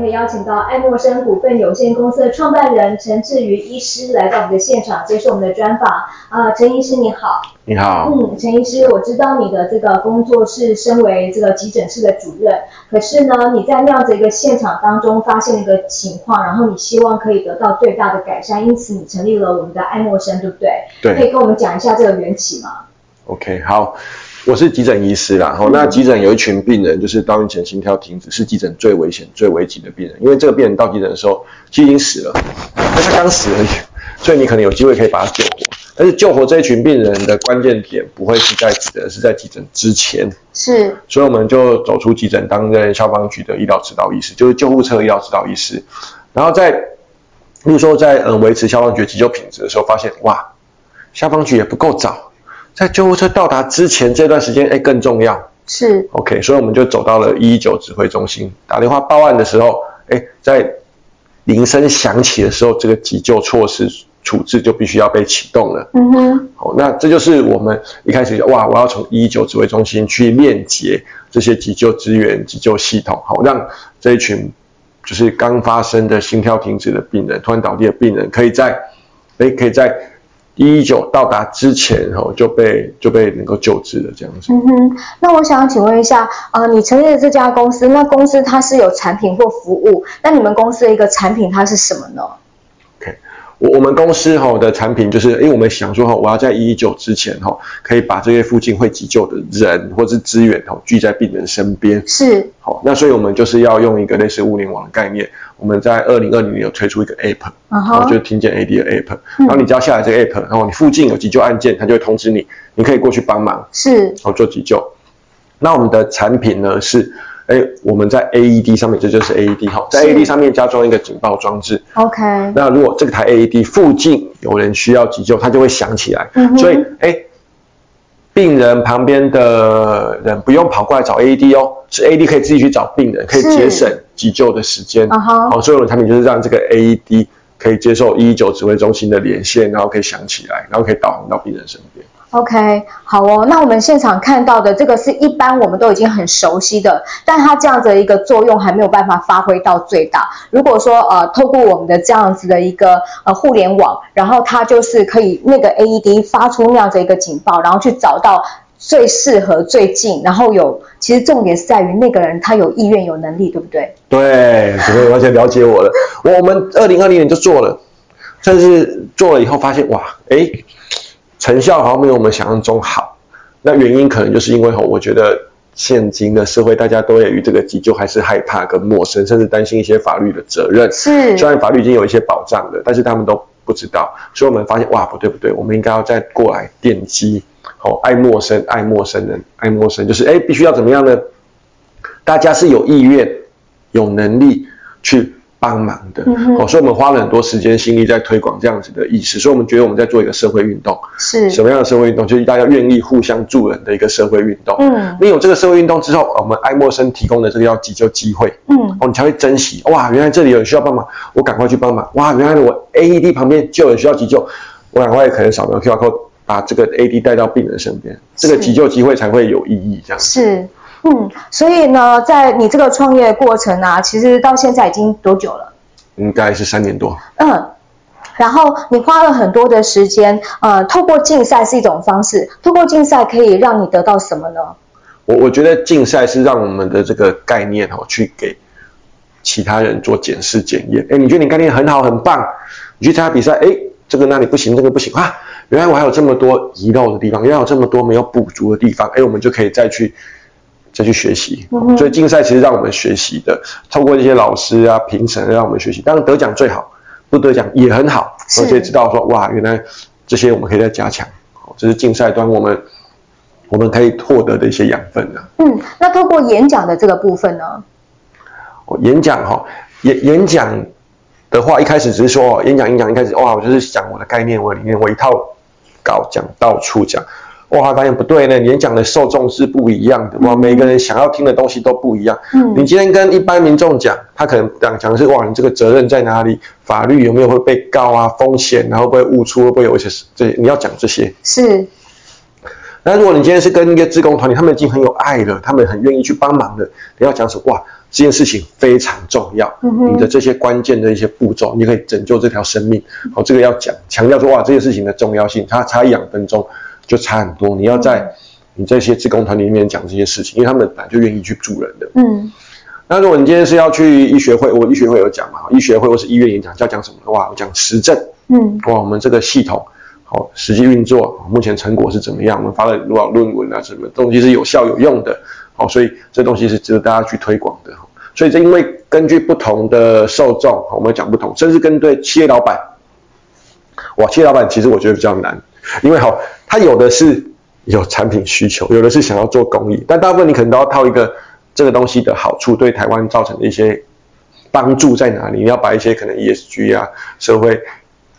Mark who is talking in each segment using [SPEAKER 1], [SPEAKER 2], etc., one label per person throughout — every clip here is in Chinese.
[SPEAKER 1] 可以邀请到爱默生股份有限公司的创办人陈志瑜医师来到我们的现场接受我们的专访。啊、呃，陈医师你好。
[SPEAKER 2] 你好。
[SPEAKER 1] 嗯，陈医师，我知道你的这个工作是身为这个急诊室的主任，可是呢，你在那样子一个现场当中发现了一个情况，然后你希望可以得到最大的改善，因此你成立了我们的爱默生，对不对？
[SPEAKER 2] 对。
[SPEAKER 1] 可以跟我们讲一下这个缘起吗
[SPEAKER 2] ？OK，好。我是急诊医师啦，吼，那急诊有一群病人，就是到院前心跳停止，是急诊最危险、最危急的病人。因为这个病人到急诊的时候，其实已经死了，但他刚死而已，所以你可能有机会可以把他救活。但是救活这一群病人的关键点，不会是在急诊，是在急诊之前。
[SPEAKER 1] 是，
[SPEAKER 2] 所以我们就走出急诊，担任消防局的医疗指导医师，就是救护车医疗指导医师。然后在，例如说在嗯维持消防局急救品质的时候，发现哇，消防局也不够早。在救护车到达之前这段时间，哎，更重要。
[SPEAKER 1] 是
[SPEAKER 2] ，OK，所以我们就走到了一一九指挥中心，打电话报案的时候，哎，在铃声响起的时候，这个急救措施处置就必须要被启动了。嗯哼，好，那这就是我们一开始就哇，我要从一一九指挥中心去链接这些急救资源、急救系统，好，让这一群就是刚发生的心跳停止的病人、突然倒地的病人，可以在，哎，可以在。一一九到达之前，吼就被就被能够救治的，这样子。
[SPEAKER 1] 嗯哼，那我想要请问一下，呃，你成立的这家公司，那公司它是有产品或服务，那你们公司的一个产品它是什么呢？
[SPEAKER 2] 我我们公司哈的产品就是，因为我们想说哈，我要在一一九之前哈，可以把这些附近会急救的人或是资源哈聚在病人身边。
[SPEAKER 1] 是。
[SPEAKER 2] 好，那所以我们就是要用一个类似物联网的概念。我们在二零二零年有推出一个 app，然后就是听见 AD 的 app，然后你只要下载这个 app，然后你附近有急救案件，它就会通知你，你可以过去帮忙。
[SPEAKER 1] 是。
[SPEAKER 2] 然后做急救。那我们的产品呢是。哎，我们在 AED 上面，这就是 AED 哈，在 AED 上面加装一个警报装置。
[SPEAKER 1] OK。
[SPEAKER 2] 那如果这个台 AED 附近有人需要急救，它就会响起来。嗯。所以，哎，病人旁边的人不用跑过来找 AED 哦，是 AED 可以自己去找病人，可以节省急救的时间。啊哈。好，所以我们的产品就是让这个 AED 可以接受119指挥中心的连线，然后可以响起来，然后可以导航到病人身边。
[SPEAKER 1] OK，好哦。那我们现场看到的这个是一般我们都已经很熟悉的，但它这样子的一个作用还没有办法发挥到最大。如果说呃，透过我们的这样子的一个呃互联网，然后它就是可以那个 AED 发出那样子一个警报，然后去找到最适合、最近，然后有其实重点是在于那个人他有意愿、有能力，对不对？
[SPEAKER 2] 对，你完全了解我了。我我们二零二零年就做了，但是做了以后发现哇，哎。成效好像没有我们想象中好，那原因可能就是因为吼，我觉得现今的社会大家都对于这个急救还是害怕跟陌生，甚至担心一些法律的责任。
[SPEAKER 1] 是，
[SPEAKER 2] 虽然法律已经有一些保障了，但是他们都不知道，所以我们发现哇，不对不对，我们应该要再过来奠基，哦，爱陌生，爱陌生人，爱陌生，就是哎，必须要怎么样呢？大家是有意愿、有能力去。帮忙的，嗯，哦，所以我们花了很多时间心力在推广这样子的意识，所以我们觉得我们在做一个社会运动，
[SPEAKER 1] 是什
[SPEAKER 2] 么样的社会运动？就是大家愿意互相助人的一个社会运动。嗯，你有这个社会运动之后，我们爱默生提供的这个要急救机会，嗯，哦，你才会珍惜。哇，原来这里有人需要帮忙，我赶快去帮忙。哇，原来我 AED 旁边就有人需要急救，我赶快可能扫描 QR code，把这个 AED 带到病人身边，这个急救机会才会有意义。这样
[SPEAKER 1] 是。嗯，所以呢，在你这个创业过程啊，其实到现在已经多久了？
[SPEAKER 2] 应该是三年多。
[SPEAKER 1] 嗯，然后你花了很多的时间，呃，透过竞赛是一种方式，透过竞赛可以让你得到什么呢？
[SPEAKER 2] 我我觉得竞赛是让我们的这个概念哦，去给其他人做检视检验。哎，你觉得你概念很好很棒，你去参加比赛，哎，这个那里不行，这个不行啊，原来我还有这么多遗漏的地方，原来有这么多没有补足的地方，哎，我们就可以再去。再去学习，所以竞赛其实让我们学习的，透过这些老师啊、评审让我们学习。当然得奖最好，不得奖也很好，而且知道说哇，原来这些我们可以再加强。这是竞赛端我们我们可以获得的一些养分的。
[SPEAKER 1] 嗯，那透过演讲的这个部分呢？
[SPEAKER 2] 演讲哈，演演讲的话，一开始只是说演讲演讲，一开始哇，我就是讲我的概念，我的理念，我一套稿讲到处讲。哇，发现不对呢，演讲的受众是不一样的，哇，每个人想要听的东西都不一样。嗯，你今天跟一般民众讲，他可能讲讲的是哇，你这个责任在哪里？法律有没有会被告啊？风险，然后会不会误出？会不会有一些这些？你要讲这些。
[SPEAKER 1] 是。
[SPEAKER 2] 那如果你今天是跟一个志工团体，他们已经很有爱了，他们很愿意去帮忙了，你要讲什么？哇，这件事情非常重要，嗯、你的这些关键的一些步骤，你可以拯救这条生命。好，这个要讲，强调说哇，这件事情的重要性，它差一两分钟。就差很多，你要在你这些志工团体里面讲这些事情，因为他们本来就愿意去助人的。嗯，那如果你今天是要去医学会，我医学会有讲嘛，医学会或是医院演讲，要讲什么的话，我讲实证。嗯，哇，我们这个系统好，实际运作，目前成果是怎么样？我们发了多少论文啊？什么东西是有效有用的？哦，所以这东西是值得大家去推广的。所以这因为根据不同的受众，我们讲不同，甚至跟对企业老板，哇，企业老板其实我觉得比较难，因为好。他有的是有产品需求，有的是想要做公益，但大部分你可能都要套一个这个东西的好处对台湾造成的一些帮助在哪里？你要把一些可能 ESG 啊、社会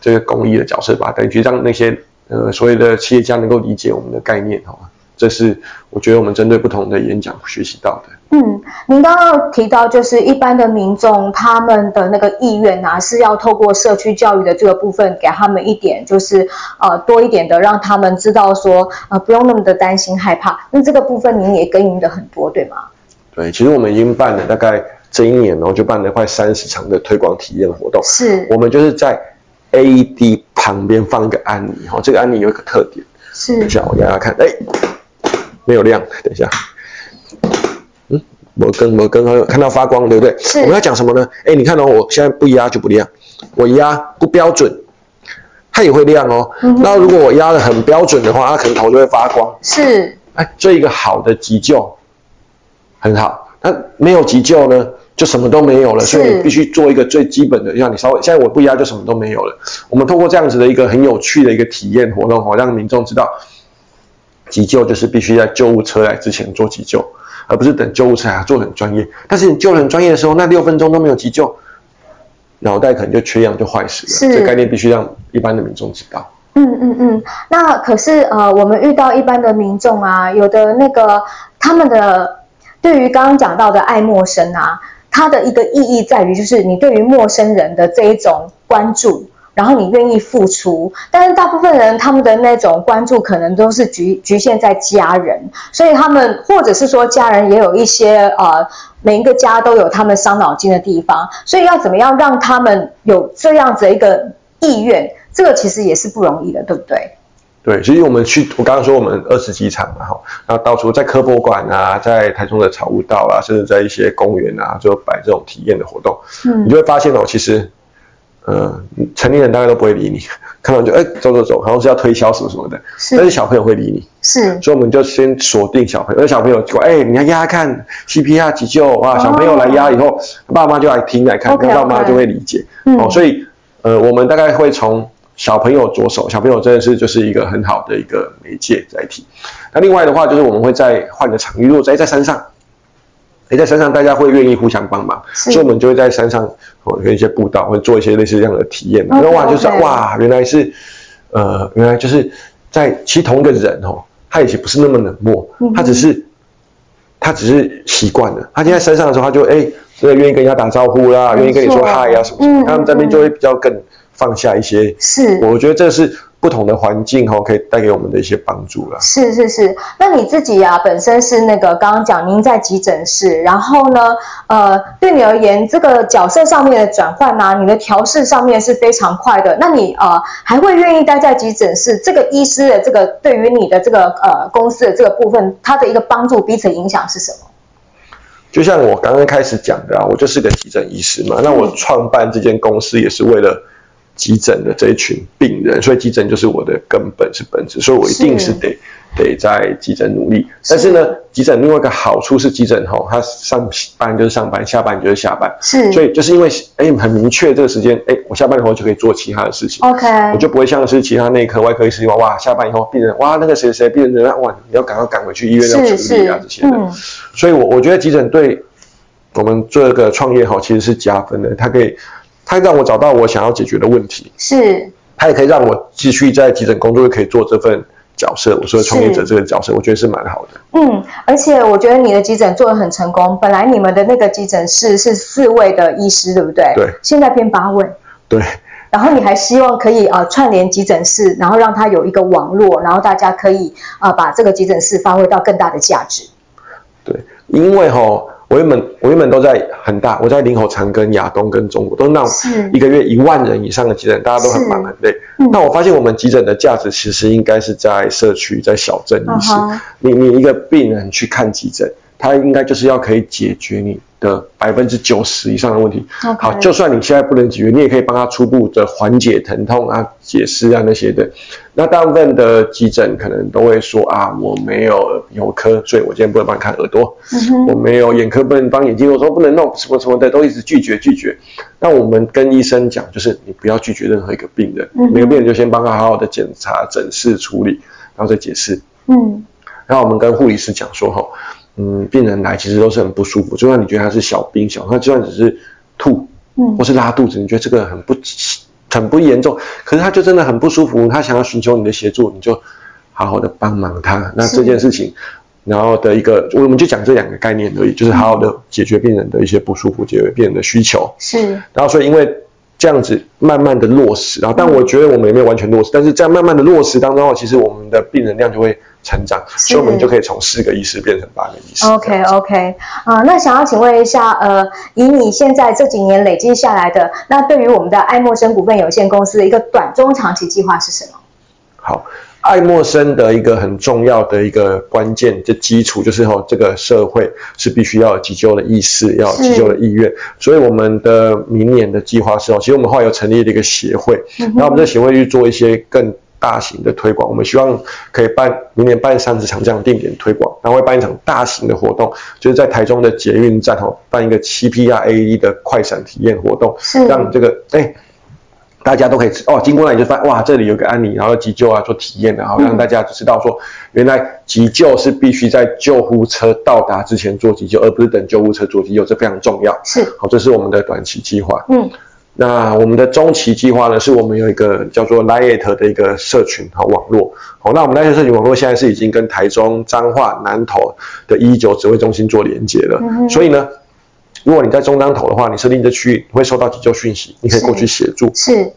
[SPEAKER 2] 这个公益的角色把它带进去，让那些呃所谓的企业家能够理解我们的概念，好吗？这是我觉得我们针对不同的演讲学习到的。
[SPEAKER 1] 嗯，您刚刚提到就是一般的民众他们的那个意愿啊，是要透过社区教育的这个部分给他们一点，就是呃多一点的，让他们知道说呃不用那么的担心害怕。那这个部分您也耕耘的很多，对吗？
[SPEAKER 2] 对，其实我们已经办了大概这一年哦，就办了快三十场的推广体验活动。是，我们就是在 AED 旁边放一个安妮哈，这个安妮有一个特点，是，等一下我给大家看，哎，没有亮，等一下。摩根，摩根，看到发光，对不对？我们要讲什么呢？哎，你看哦，我现在不压就不亮，我压不标准，它也会亮哦。嗯。那如果我压的很标准的话，它可能头就会发光。是。哎，做一个好的急救很好。那没有急救呢，就什么都没有了。所以你必须做一个最基本的，让你稍微现在我不压就什么都没有了。我们通过这样子的一个很有趣的一个体验活动，哦，让民众知道，急救就是必须在救护车来之前做急救。而不是等救护车来，做很专业。但是你救得很专业的时候，那六分钟都没有急救，脑袋可能就缺氧就坏死了。是。这概念必须让一般的民众知道。
[SPEAKER 1] 嗯嗯嗯。那可是呃，我们遇到一般的民众啊，有的那个他们的对于刚刚讲到的爱陌生啊，它的一个意义在于就是你对于陌生人的这一种关注。然后你愿意付出，但是大部分人他们的那种关注可能都是局局限在家人，所以他们或者是说家人也有一些呃，每一个家都有他们伤脑筋的地方，所以要怎么样让他们有这样子的一个意愿，这个其实也是不容易的，对不对？
[SPEAKER 2] 对，其实我们去，我刚刚说我们二十几场嘛，哈，然后到处在科博馆啊，在台中的草悟道啊，甚至在一些公园啊，就摆这种体验的活动，嗯，你就会发现哦，其实。呃，成年人大概都不会理你，看到就哎走走走，好像是要推销什么什么的。是。但是小朋友会理你。是。所以我们就先锁定小朋友，那小朋友说，哎，你要压压看 CPR 急救哇，小朋友来压以后，哦、爸妈就来听来看，那、okay, 爸妈就会理解。嗯、哦，所以呃，我们大概会从小朋友着手，小朋友真的是就是一个很好的一个媒介载体。那另外的话，就是我们会在换个场域，如果在在山上。你在山上，大家会愿意互相帮忙，所以我们就会在山上哦，有一些步道，会做一些类似这样的体验。然后哇，就是哇，原来是呃，原来就是在其实同一个人哦，他以前不是那么冷漠，他只是他只是习惯了。他现在山上的时候，他就哎，这个愿意跟人家打招呼啦，愿意跟你说嗨呀什么什么，他们这边就会比较更放下一些。是，我觉得这是。不同的环境哈，可以带给我们的一些帮助了。
[SPEAKER 1] 是是是，那你自己呀、啊，本身是那个刚刚讲您在急诊室，然后呢，呃，对你而言，这个角色上面的转换啊，你的调试上面是非常快的。那你呃，还会愿意待在急诊室？这个医师的这个对于你的这个呃公司的这个部分，它的一个帮助、彼此影响是什么？
[SPEAKER 2] 就像我刚刚开始讲的啊，我就是个急诊医师嘛，那我创办这间公司也是为了。急诊的这一群病人，所以急诊就是我的根本是本质，所以我一定是得是。得在急诊努力。但是呢，急诊另外一个好处是急诊吼，他上班就是上班，下班就是下班，是，所以就是因为哎很明确这个时间，哎我下班以后就可以做其他的事情，OK，我就不会像是其他内科、外科医师哇下班以后病人哇那个谁谁病人哇你要赶快赶回去医院要处理啊这些的，嗯、所以我我觉得急诊对我们做一个创业吼其实是加分的，它可以。它让我找到我想要解决的问题，是它也可以让我继续在急诊工作，可以做这份角色，我说的创业者这个角色，我觉得是蛮好的。
[SPEAKER 1] 嗯，而且我觉得你的急诊做得很成功。本来你们的那个急诊室是四位的医师，对不对？
[SPEAKER 2] 对。
[SPEAKER 1] 现在变八位。
[SPEAKER 2] 对。
[SPEAKER 1] 然后你还希望可以呃串联急诊室，然后让它有一个网络，然后大家可以啊、呃、把这个急诊室发挥到更大的价值。
[SPEAKER 2] 对，因为哈。我原本我原本都在很大，我在林口长庚、亚东跟中国，都是那种一个月一万人以上的急诊，大家都很忙很累。嗯、那我发现我们急诊的价值其实应该是在社区，在小镇医师。Uh-huh. 你你一个病人去看急诊，他应该就是要可以解决你的百分之九十以上的问题。好，就算你现在不能解决，你也可以帮他初步的缓解疼痛啊、解释啊那些的。那大部分的急诊可能都会说啊，我没有耳鼻喉科，所以我今天不能帮你看耳朵。嗯、我没有眼科，不能帮眼睛。我说不能弄什么什么的，都一直拒绝拒绝。那我们跟医生讲，就是你不要拒绝任何一个病人，嗯、每个病人就先帮他好好的检查、诊视、处理，然后再解释。嗯。然后我们跟护理师讲说，哈。嗯，病人来其实都是很不舒服，就算你觉得他是小病小，他就算只是吐，嗯，或是拉肚子，你觉得这个很不很不严重，可是他就真的很不舒服，他想要寻求你的协助，你就好好的帮忙他。那这件事情，然后的一个，我们就讲这两个概念而已，就是好好的解决病人的一些不舒服，解决病人的需求。是。然后所以因为这样子慢慢的落实，然后但我觉得我们也没有完全落实，但是在慢慢的落实当中，其实我们的病人量就会。成长，所以我们就可以从四个医师变成八个医师。
[SPEAKER 1] OK OK 啊、呃，那想要请问一下，呃，以你现在这几年累积下来的，那对于我们的爱默生股份有限公司的一个短中长期计划是什么？
[SPEAKER 2] 好，爱默生的一个很重要的一个关键的基础就是吼，这个社会是必须要有急救的意识，要有急救的意愿。所以我们的明年的计划是哦，其实我们后来有成立了一个协会，然后我们这协会去做一些更。大型的推广，我们希望可以办明年办三十场这样定点推广，然后会办一场大型的活动，就是在台中的捷运站哦，办一个 CPR AED 的快闪体验活动，是让这个哎大家都可以哦，经过那里就发现哇，这里有个安妮，然后急救啊做体验，然后让大家知道说，原来急救是必须在救护车到达之前做急救，而不是等救护车做急救，这非常重要。是好，这是我们的短期计划。嗯。那我们的中期计划呢，是我们有一个叫做 Light 的一个社群和网络。好，那我们 Light 社群网络现在是已经跟台中彰化南投的一一九指挥中心做连接了。嗯。所以呢，如果你在中央投的话，你设定这区域会收到急救讯息，你可以过去协助。是。是。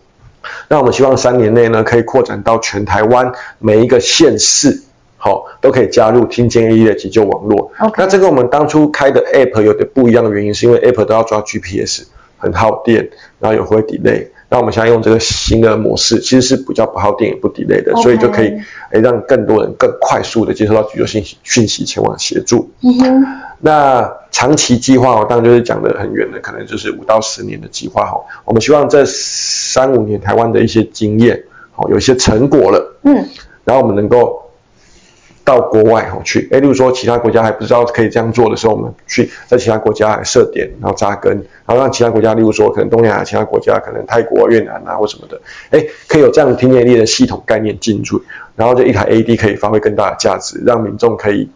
[SPEAKER 2] 那我们希望三年内呢，可以扩展到全台湾每一个县市，好，都可以加入听见 AED 的急救网络。那这跟我们当初开的 App 有点不一样的原因，是因为 App 都要抓 GPS。很耗电，然后也会 delay。那我们现在用这个新的模式，其实是比较不耗电也不 delay 的，okay. 所以就可以诶让更多人更快速的接收到急救信息讯息前往协助。嗯哼。那长期计划哦，当然就是讲的很远的，可能就是五到十年的计划哦。我们希望这三五年台湾的一些经验哦，有一些成果了，嗯，然后我们能够。到国外去，诶，例如说其他国家还不知道可以这样做的时候，我们去在其他国家设点，然后扎根，然后让其他国家，例如说可能东南亚其他国家，可能泰国、越南啊或什么的，诶，可以有这样听见力的系统概念进入，然后这一台 AD 可以发挥更大的价值，让民众可以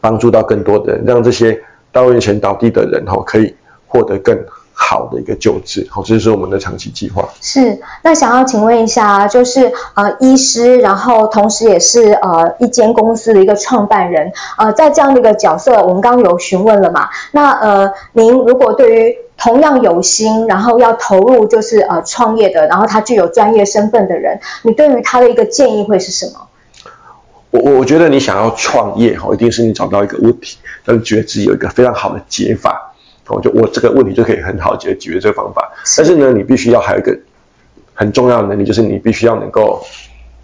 [SPEAKER 2] 帮助到更多的人，让这些到院前倒地的人哈可以获得更。好的一个救治，好，这就是我们的长期计划。
[SPEAKER 1] 是，那想要请问一下，就是呃，医师，然后同时也是呃一间公司的一个创办人，呃，在这样的一个角色，我们刚刚有询问了嘛？那呃，您如果对于同样有心，然后要投入就是呃创业的，然后他具有专业身份的人，你对于他的一个建议会是什么？
[SPEAKER 2] 我我我觉得你想要创业哈，一定是你找到一个问题，但是觉得自己有一个非常好的解法。哦，就我这个问题就可以很好解解决这个方法，但是呢，你必须要还有一个很重要的能力，就是你必须要能够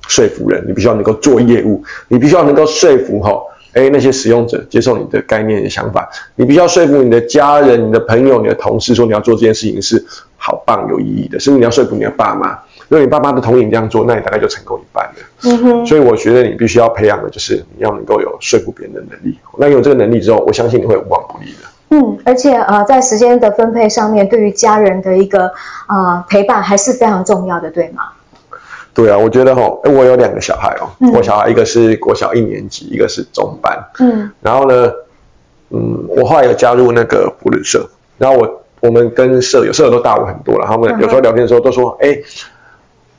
[SPEAKER 2] 说服人，你必须要能够做业务，你必须要能够说服哈，哎那些使用者接受你的概念的想法，你必须要说服你的家人、你的朋友、你的同事说你要做这件事情是好棒有意义的，甚至你要说服你的爸妈，如果你爸妈的同意你这样做，那你大概就成功一半了。嗯哼。所以我觉得你必须要培养的就是你要能够有说服别人的能力，那有这个能力之后，我相信你会无往不利的。
[SPEAKER 1] 嗯，而且呃，在时间的分配上面，对于家人的一个呃陪伴还是非常重要的，对吗？
[SPEAKER 2] 对啊，我觉得哈，我有两个小孩哦，嗯、我小孩一个是国小一年级，一个是中班，嗯，然后呢，嗯，我后来有加入那个福利社，然后我我们跟舍友，舍友都大我很多了，他们有时候聊天的时候都说，哎、嗯，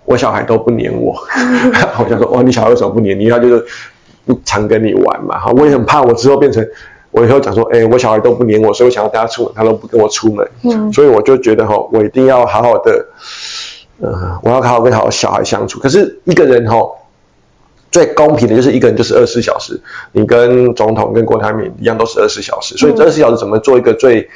[SPEAKER 2] 我小孩都不黏我，我就说哇，你小孩为什么不黏你？他就是不常跟你玩嘛。哈，我也很怕我之后变成我以后讲说，哎，我小孩都不黏我，所以我想要带他出门，他都不跟我出门。嗯，所以我就觉得哈，我一定要好好的，呃，我要好好跟好小孩相处。可是一个人哈，最公平的就是一个人就是二十四小时，你跟总统跟郭台铭一样都是二十四小时，所以二十四小时怎么做一个最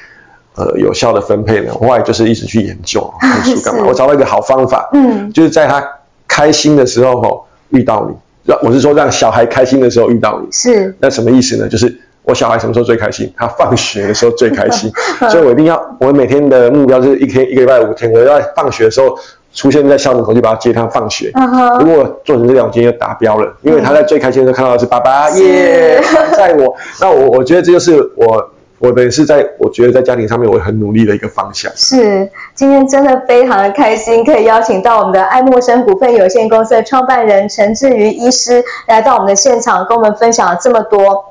[SPEAKER 2] 呃，有效的分配呢？我后来就是一直去研究看书干嘛？我找到一个好方法，嗯，就是在他开心的时候吼遇到你，让我是说让小孩开心的时候遇到你，是那什么意思呢？就是我小孩什么时候最开心？他放学的时候最开心，所以我一定要，我每天的目标就是一天一个礼拜五天，我要在放学的时候出现在校门口，就把他接他放学。如果做成这样，我今天就达标了，因为他在最开心的时候看到的是爸爸耶在我，那我我觉得这就是我。我的是在，我觉得在家庭上面，我很努力的一个方向。
[SPEAKER 1] 是，今天真的非常的开心，可以邀请到我们的爱默生股份有限公司的创办人陈志瑜医师来到我们的现场，跟我们分享了这么多。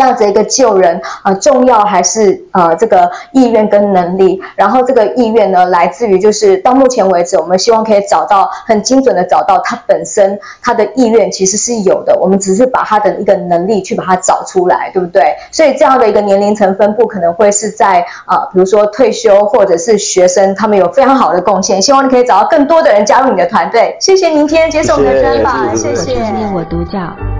[SPEAKER 1] 这样子一个救人啊、呃，重要还是呃这个意愿跟能力？然后这个意愿呢，来自于就是到目前为止，我们希望可以找到很精准的找到他本身他的意愿其实是有的，我们只是把他的一个能力去把它找出来，对不对？所以这样的一个年龄层分布可能会是在啊、呃，比如说退休或者是学生，他们有非常好的贡献。希望你可以找到更多的人加入你的团队。谢谢您今天接受我们的专访，谢谢。
[SPEAKER 3] 我独角。